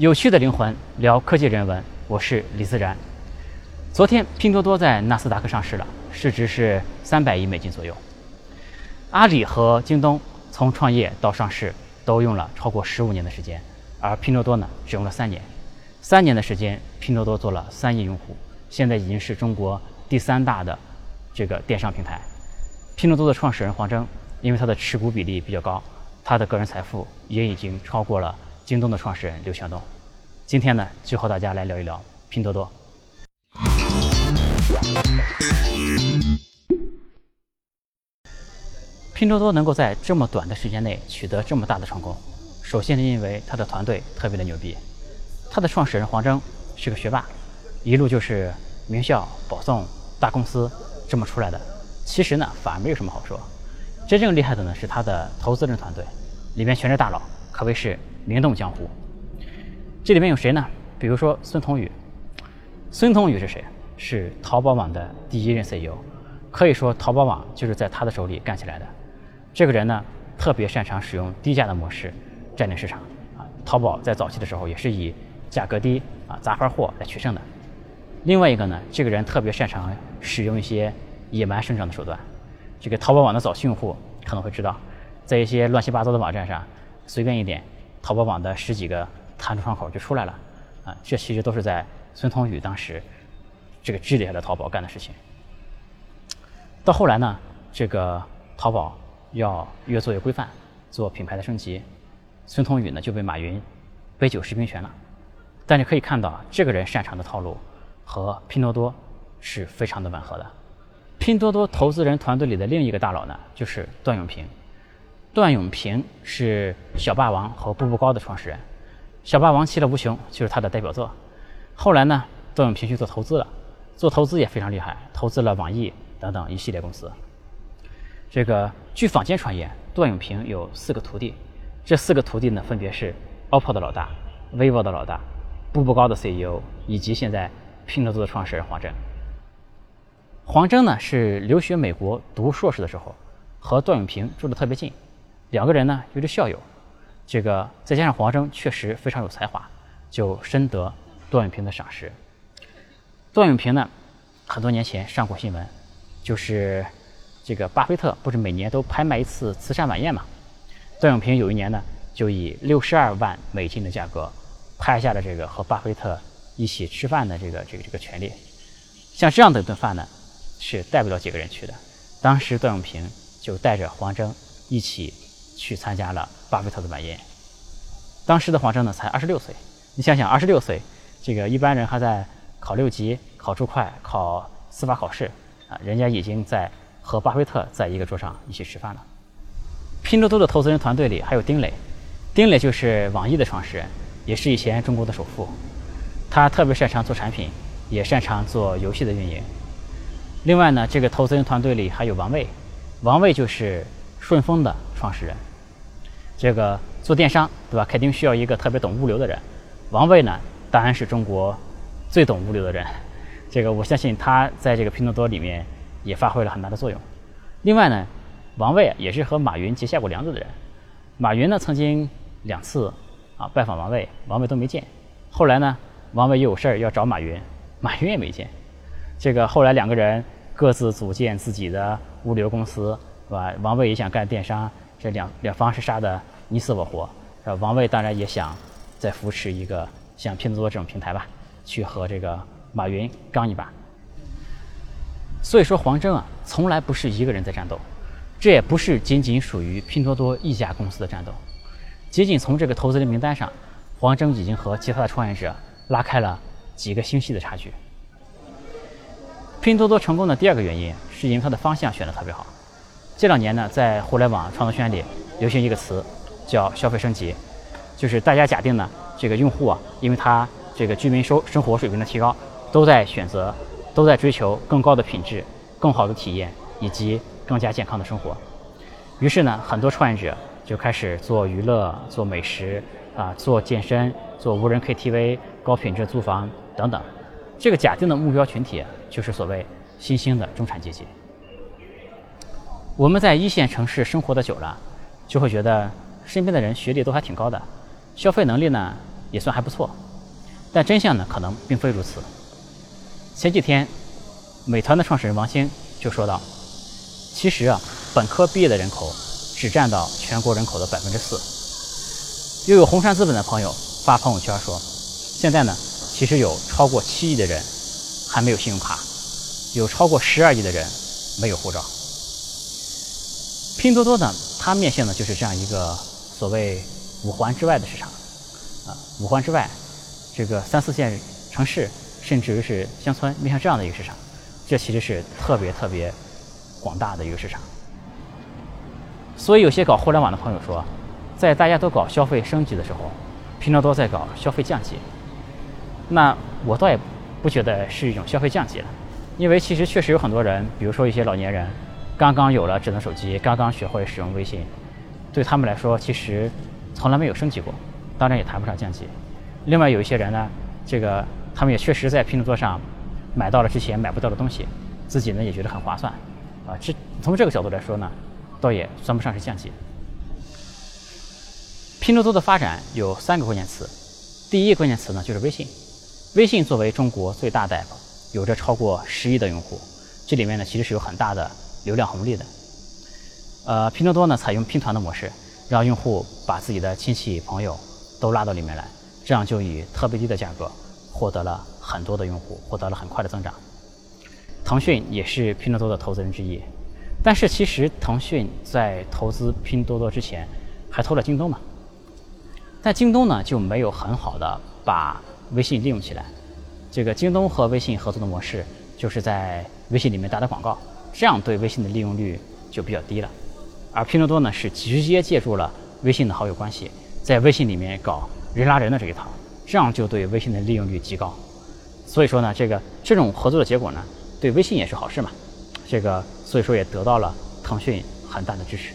有趣的灵魂聊科技人文，我是李自然。昨天拼多多在纳斯达克上市了，市值是三百亿美金左右。阿里和京东从创业到上市都用了超过十五年的时间，而拼多多呢只用了三年。三年的时间，拼多多做了三亿用户，现在已经是中国第三大的这个电商平台。拼多多的创始人黄峥，因为他的持股比例比较高，他的个人财富也已经超过了京东的创始人刘强东。今天呢，就和大家来聊一聊拼多多。拼多多能够在这么短的时间内取得这么大的成功，首先是因为他的团队特别的牛逼。他的创始人黄峥是个学霸，一路就是名校、保送、大公司这么出来的。其实呢，反而没有什么好说。真正厉害的呢是他的投资人团队，里面全是大佬，可谓是名动江湖。这里面有谁呢？比如说孙彤宇。孙彤宇是谁？是淘宝网的第一任 CEO，可以说淘宝网就是在他的手里干起来的。这个人呢，特别擅长使用低价的模式占领市场啊。淘宝在早期的时候也是以价格低啊杂牌货来取胜的。另外一个呢，这个人特别擅长使用一些野蛮生长的手段。这个淘宝网的早期用户可能会知道，在一些乱七八糟的网站上，随便一点，淘宝网的十几个弹出窗口就出来了啊。这其实都是在孙彤宇当时这个治理下的淘宝干的事情。到后来呢，这个淘宝。要越做越规范，做品牌的升级。孙彤宇呢就被马云杯酒释兵权了。但你可以看到，这个人擅长的套路和拼多多是非常的吻合的。拼多多投资人团队里的另一个大佬呢，就是段永平。段永平是小霸王和步步高的创始人，小霸王其乐无穷就是他的代表作。后来呢，段永平去做投资了，做投资也非常厉害，投资了网易等等一系列公司。这个据坊间传言，段永平有四个徒弟，这四个徒弟呢，分别是 OPPO 的老大、vivo 的老大、步步高的 CEO 以及现在拼多多的创始人黄峥。黄峥呢是留学美国读硕士的时候，和段永平住的特别近，两个人呢又是校友。这个再加上黄峥确实非常有才华，就深得段永平的赏识。段永平呢，很多年前上过新闻，就是。这个巴菲特不是每年都拍卖一次慈善晚宴嘛？段永平有一年呢，就以六十二万美金的价格拍下了这个和巴菲特一起吃饭的这个这个这个权利。像这样的一顿饭呢，是带不了几个人去的。当时段永平就带着黄峥一起去参加了巴菲特的晚宴。当时的黄峥呢才二十六岁，你想想二十六岁，这个一般人还在考六级、考注会、考司法考试啊，人家已经在。和巴菲特在一个桌上一起吃饭了。拼多多的投资人团队里还有丁磊，丁磊就是网易的创始人，也是以前中国的首富。他特别擅长做产品，也擅长做游戏的运营。另外呢，这个投资人团队里还有王卫，王卫就是顺丰的创始人。这个做电商对吧，肯定需要一个特别懂物流的人。王卫呢，当然是中国最懂物流的人。这个我相信他在这个拼多多里面。也发挥了很大的作用。另外呢，王卫也是和马云结下过梁子的人。马云呢曾经两次啊拜访王卫，王卫都没见。后来呢，王卫又有事儿要找马云，马云也没见。这个后来两个人各自组建自己的物流公司，是吧？王卫也想干电商，这两两方是杀的你死我活。呃？王卫当然也想再扶持一个像拼多多这种平台吧，去和这个马云刚一把。所以说，黄峥啊，从来不是一个人在战斗，这也不是仅仅属于拼多多一家公司的战斗。仅仅从这个投资人名单上，黄峥已经和其他的创业者拉开了几个星系的差距。拼多多成功的第二个原因，是因为它的方向选的特别好。这两年呢，在互联网创作圈里流行一个词，叫消费升级，就是大家假定呢，这个用户啊，因为他这个居民收生活水平的提高，都在选择。都在追求更高的品质、更好的体验以及更加健康的生活。于是呢，很多创业者就开始做娱乐、做美食啊、做健身、做无人 KTV、高品质租房等等。这个假定的目标群体就是所谓新兴的中产阶级。我们在一线城市生活的久了，就会觉得身边的人学历都还挺高的，消费能力呢也算还不错。但真相呢，可能并非如此。前几天，美团的创始人王兴就说到：“其实啊，本科毕业的人口只占到全国人口的百分之四。”又有红杉资本的朋友发朋友圈说：“现在呢，其实有超过七亿的人还没有信用卡，有超过十二亿的人没有护照。”拼多多呢，它面向的就是这样一个所谓五环之外的市场，啊，五环之外，这个三四线城市，甚至于是乡村，面向这样的一个市场，这其实是特别特别广大的一个市场。所以有些搞互联网的朋友说，在大家都搞消费升级的时候，拼多多在搞消费降级。那我倒也不觉得是一种消费降级了，因为其实确实有很多人，比如说一些老年人。刚刚有了智能手机，刚刚学会使用微信，对他们来说其实从来没有升级过，当然也谈不上降级。另外有一些人呢，这个他们也确实在拼多多上买到了之前买不到的东西，自己呢也觉得很划算，啊，这从这个角度来说呢，倒也算不上是降级。拼多多的发展有三个关键词，第一个关键词呢就是微信，微信作为中国最大的 app，有着超过十亿的用户，这里面呢其实是有很大的。流量红利的，呃，拼多多呢采用拼团的模式，让用户把自己的亲戚朋友都拉到里面来，这样就以特别低的价格获得了很多的用户，获得了很快的增长。腾讯也是拼多多的投资人之一，但是其实腾讯在投资拼多多之前还投了京东嘛，但京东呢就没有很好的把微信利用起来。这个京东和微信合作的模式就是在微信里面打打广告。这样对微信的利用率就比较低了，而拼多多呢是直接借助了微信的好友关系，在微信里面搞人拉人的这一套，这样就对微信的利用率极高。所以说呢，这个这种合作的结果呢，对微信也是好事嘛。这个所以说也得到了腾讯很大的支持。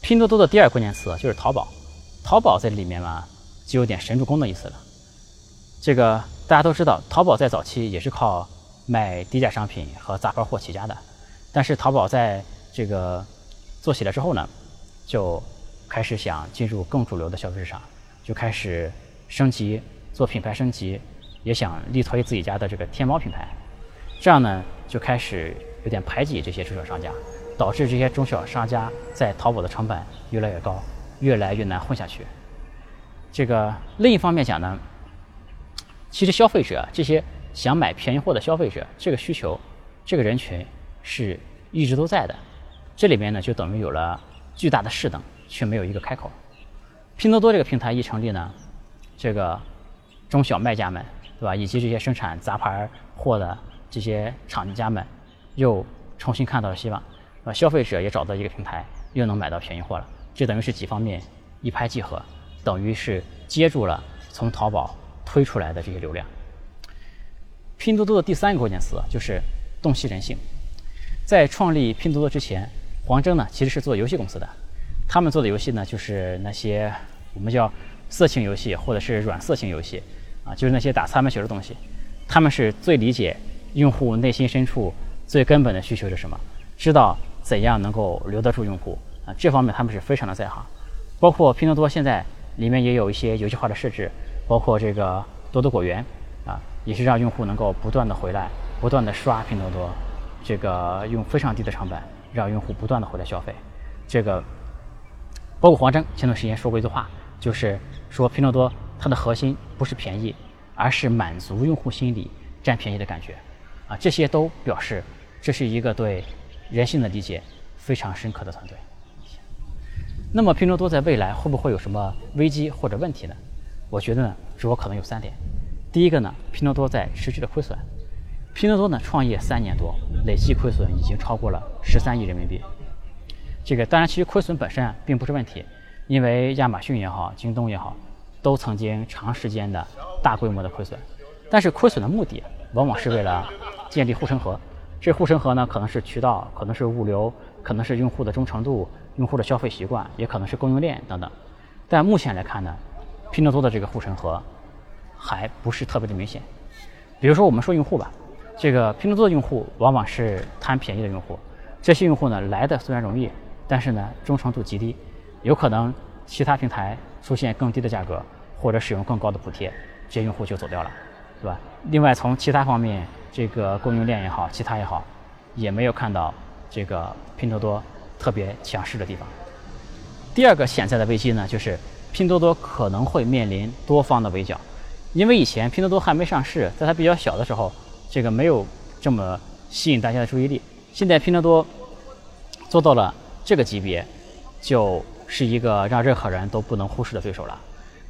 拼多多的第二关键词就是淘宝，淘宝在里面嘛，就有点神助攻的意思了。这个大家都知道，淘宝在早期也是靠。卖低价商品和杂牌货起家的，但是淘宝在这个做起来之后呢，就开始想进入更主流的消费市场，就开始升级做品牌升级，也想力推自己家的这个天猫品牌，这样呢就开始有点排挤这些中小商家，导致这些中小商家在淘宝的成本越来越高，越来越难混下去。这个另一方面讲呢，其实消费者这些。想买便宜货的消费者，这个需求，这个人群是一直都在的。这里面呢，就等于有了巨大的势能，却没有一个开口。拼多多这个平台一成立呢，这个中小卖家们，对吧？以及这些生产杂牌货的这些厂家们，又重新看到了希望。啊，消费者也找到一个平台，又能买到便宜货了。这等于是几方面一拍即合，等于是接住了从淘宝推出来的这些流量。拼多多的第三个关键词就是洞悉人性。在创立拼多多之前，黄峥呢其实是做游戏公司的，他们做的游戏呢就是那些我们叫色情游戏或者是软色情游戏，啊，就是那些打擦边球的东西。他们是最理解用户内心深处最根本的需求是什么，知道怎样能够留得住用户啊，这方面他们是非常的在行。包括拼多多现在里面也有一些游戏化的设置，包括这个多多果园。啊，也是让用户能够不断的回来，不断的刷拼多多，这个用非常低的成本让用户不断的回来消费。这个包括黄峥前段时间说过一句话，就是说拼多多它的核心不是便宜，而是满足用户心理占便宜的感觉。啊，这些都表示这是一个对人性的理解非常深刻的团队。那么拼多多在未来会不会有什么危机或者问题呢？我觉得呢，主要可能有三点。第一个呢，拼多多在持续的亏损。拼多多呢，创业三年多，累计亏损已经超过了十三亿人民币。这个当然，其实亏损本身啊，并不是问题，因为亚马逊也好，京东也好，都曾经长时间的大规模的亏损。但是亏损的目的，往往是为了建立护城河。这护城河呢，可能是渠道，可能是物流，可能是用户的忠诚度、用户的消费习惯，也可能是供应链等等。但目前来看呢，拼多多的这个护城河。还不是特别的明显，比如说我们说用户吧，这个拼多多的用户往往是贪便宜的用户，这些用户呢来的虽然容易，但是呢忠诚度极低，有可能其他平台出现更低的价格，或者使用更高的补贴，这些用户就走掉了，对吧？另外，从其他方面，这个供应链也好，其他也好，也没有看到这个拼多多特别强势的地方。第二个潜在的危机呢，就是拼多多可能会面临多方的围剿，因为以前拼多多还没上市，在它比较小的时候，这个没有这么吸引大家的注意力。现在拼多多做到了这个级别，就是一个让任何人都不能忽视的对手了。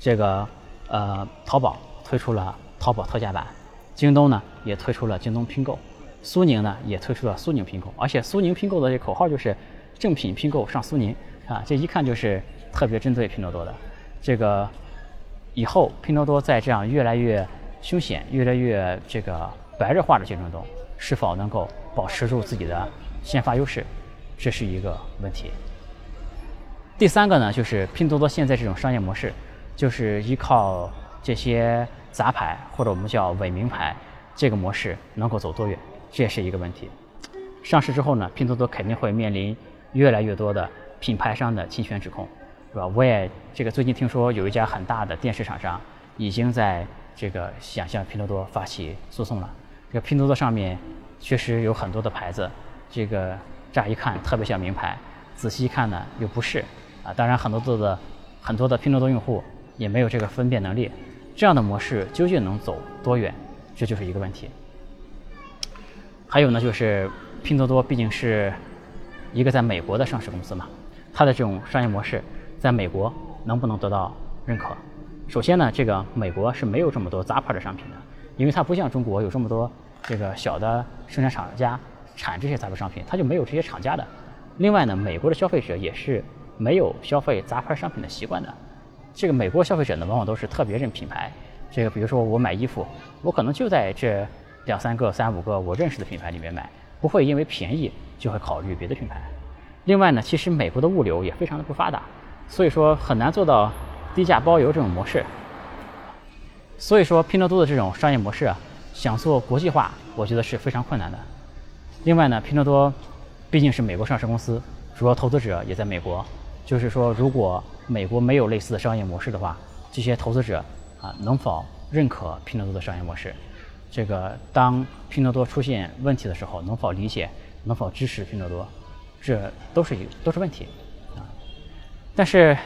这个呃，淘宝推出了淘宝特价版，京东呢也推出了京东拼购，苏宁呢也推出了苏宁拼购，而且苏宁拼购的这口号就是正品拼购上苏宁啊，这一看就是特别针对拼多多的。这个以后拼多多在这样越来越凶险、越来越这个白热化的竞争中，是否能够保持住自己的先发优势，这是一个问题。第三个呢，就是拼多多现在这种商业模式，就是依靠这些杂牌或者我们叫伪名牌这个模式能够走多远，这也是一个问题。上市之后呢，拼多多肯定会面临越来越多的品牌商的侵权指控，是吧？我也这个最近听说有一家很大的电视厂商已经在这个想向拼多多发起诉讼了。这个拼多多上面确实有很多的牌子，这个乍一看特别像名牌，仔细一看呢又不是。啊，当然很多多的很多的拼多多用户也没有这个分辨能力，这样的模式究竟能走多远，这就是一个问题。还有呢，就是拼多多毕竟是一个在美国的上市公司嘛，它的这种商业模式在美国能不能得到认可？首先呢，这个美国是没有这么多杂牌的商品的，因为它不像中国有这么多这个小的生产厂家产这些杂牌商品，它就没有这些厂家的。另外呢，美国的消费者也是。没有消费杂牌商品的习惯的，这个美国消费者呢，往往都是特别认品牌。这个比如说我买衣服，我可能就在这两三个、三五个我认识的品牌里面买，不会因为便宜就会考虑别的品牌。另外呢，其实美国的物流也非常的不发达，所以说很难做到低价包邮这种模式。所以说拼多多的这种商业模式啊，想做国际化，我觉得是非常困难的。另外呢，拼多多毕竟是美国上市公司，主要投资者也在美国。就是说，如果美国没有类似的商业模式的话，这些投资者啊，能否认可拼多多的商业模式？这个当拼多多出现问题的时候，能否理解、能否支持拼多多？这都是都是问题啊。但是，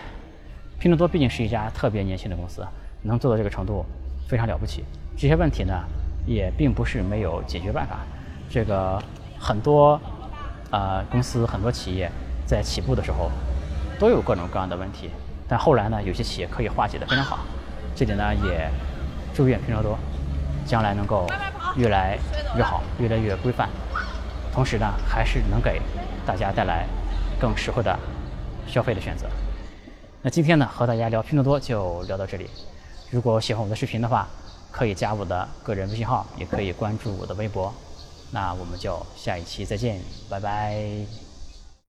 拼多多毕竟是一家特别年轻的公司，能做到这个程度非常了不起。这些问题呢，也并不是没有解决办法。这个很多啊公司、很多企业在起步的时候。都有各种各样的问题，但后来呢，有些企业可以化解的非常好。这里呢，也祝愿拼多多将来能够越来越好，越来越规范，同时呢，还是能给大家带来更实惠的消费的选择。那今天呢，和大家聊拼多多就聊到这里。如果喜欢我的视频的话，可以加我的个人微信号，也可以关注我的微博。那我们就下一期再见，拜拜。